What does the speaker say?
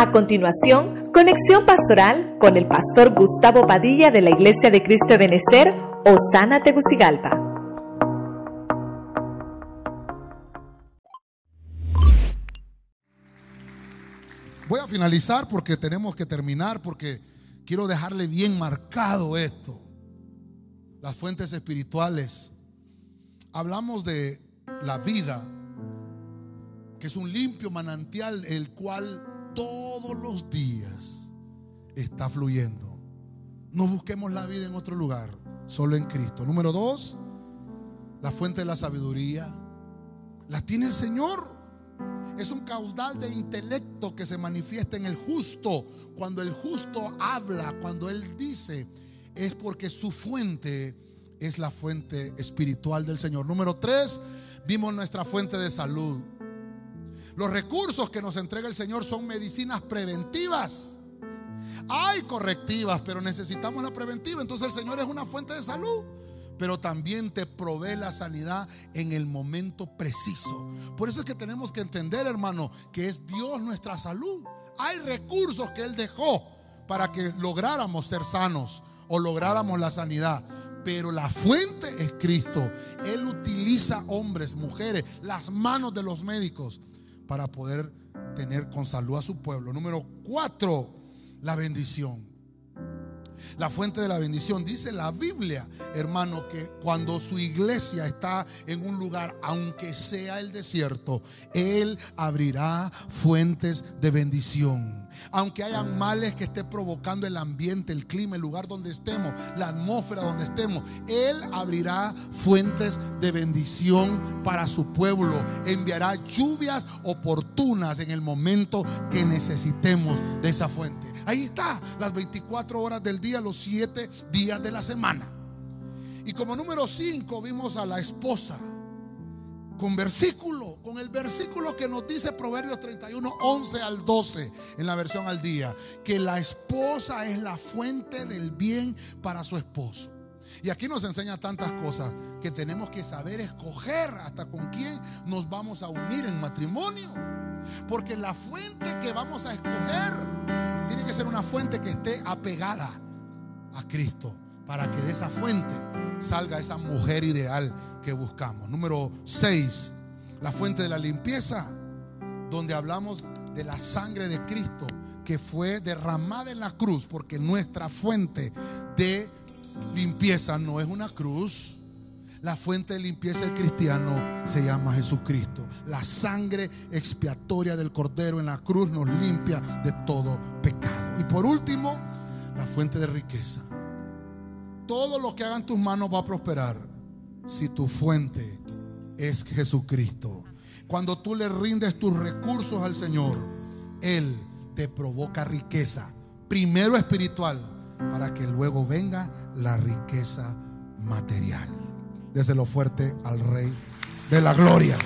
A continuación, conexión pastoral con el pastor Gustavo Padilla de la Iglesia de Cristo de Benecer, Osana Tegucigalpa. Voy a finalizar porque tenemos que terminar, porque quiero dejarle bien marcado esto. Las fuentes espirituales. Hablamos de la vida, que es un limpio manantial, el cual todos los días está fluyendo. No busquemos la vida en otro lugar, solo en Cristo. Número dos, la fuente de la sabiduría. La tiene el Señor. Es un caudal de intelecto que se manifiesta en el justo. Cuando el justo habla, cuando él dice, es porque su fuente es la fuente espiritual del Señor. Número tres, vimos nuestra fuente de salud. Los recursos que nos entrega el Señor son medicinas preventivas. Hay correctivas, pero necesitamos la preventiva. Entonces el Señor es una fuente de salud pero también te provee la sanidad en el momento preciso. Por eso es que tenemos que entender, hermano, que es Dios nuestra salud. Hay recursos que Él dejó para que lográramos ser sanos o lográramos la sanidad. Pero la fuente es Cristo. Él utiliza hombres, mujeres, las manos de los médicos para poder tener con salud a su pueblo. Número cuatro, la bendición. La fuente de la bendición. Dice la Biblia, hermano, que cuando su iglesia está en un lugar, aunque sea el desierto, Él abrirá fuentes de bendición aunque hayan males que esté provocando el ambiente, el clima, el lugar donde estemos, la atmósfera donde estemos, Él abrirá fuentes de bendición para su pueblo. Enviará lluvias oportunas en el momento que necesitemos de esa fuente. Ahí está, las 24 horas del día, los 7 días de la semana. Y como número 5 vimos a la esposa con versículo, con el versículo que nos dice Proverbios 31, 11 al 12 en la versión al día, que la esposa es la fuente del bien para su esposo. Y aquí nos enseña tantas cosas que tenemos que saber escoger hasta con quién nos vamos a unir en matrimonio. Porque la fuente que vamos a escoger tiene que ser una fuente que esté apegada a Cristo para que de esa fuente salga esa mujer ideal que buscamos. Número 6, la fuente de la limpieza, donde hablamos de la sangre de Cristo que fue derramada en la cruz, porque nuestra fuente de limpieza no es una cruz. La fuente de limpieza del cristiano se llama Jesucristo. La sangre expiatoria del Cordero en la cruz nos limpia de todo pecado. Y por último, la fuente de riqueza todo lo que hagan tus manos va a prosperar si tu fuente es Jesucristo. Cuando tú le rindes tus recursos al Señor, Él te provoca riqueza, primero espiritual, para que luego venga la riqueza material. Déselo fuerte al Rey de la Gloria.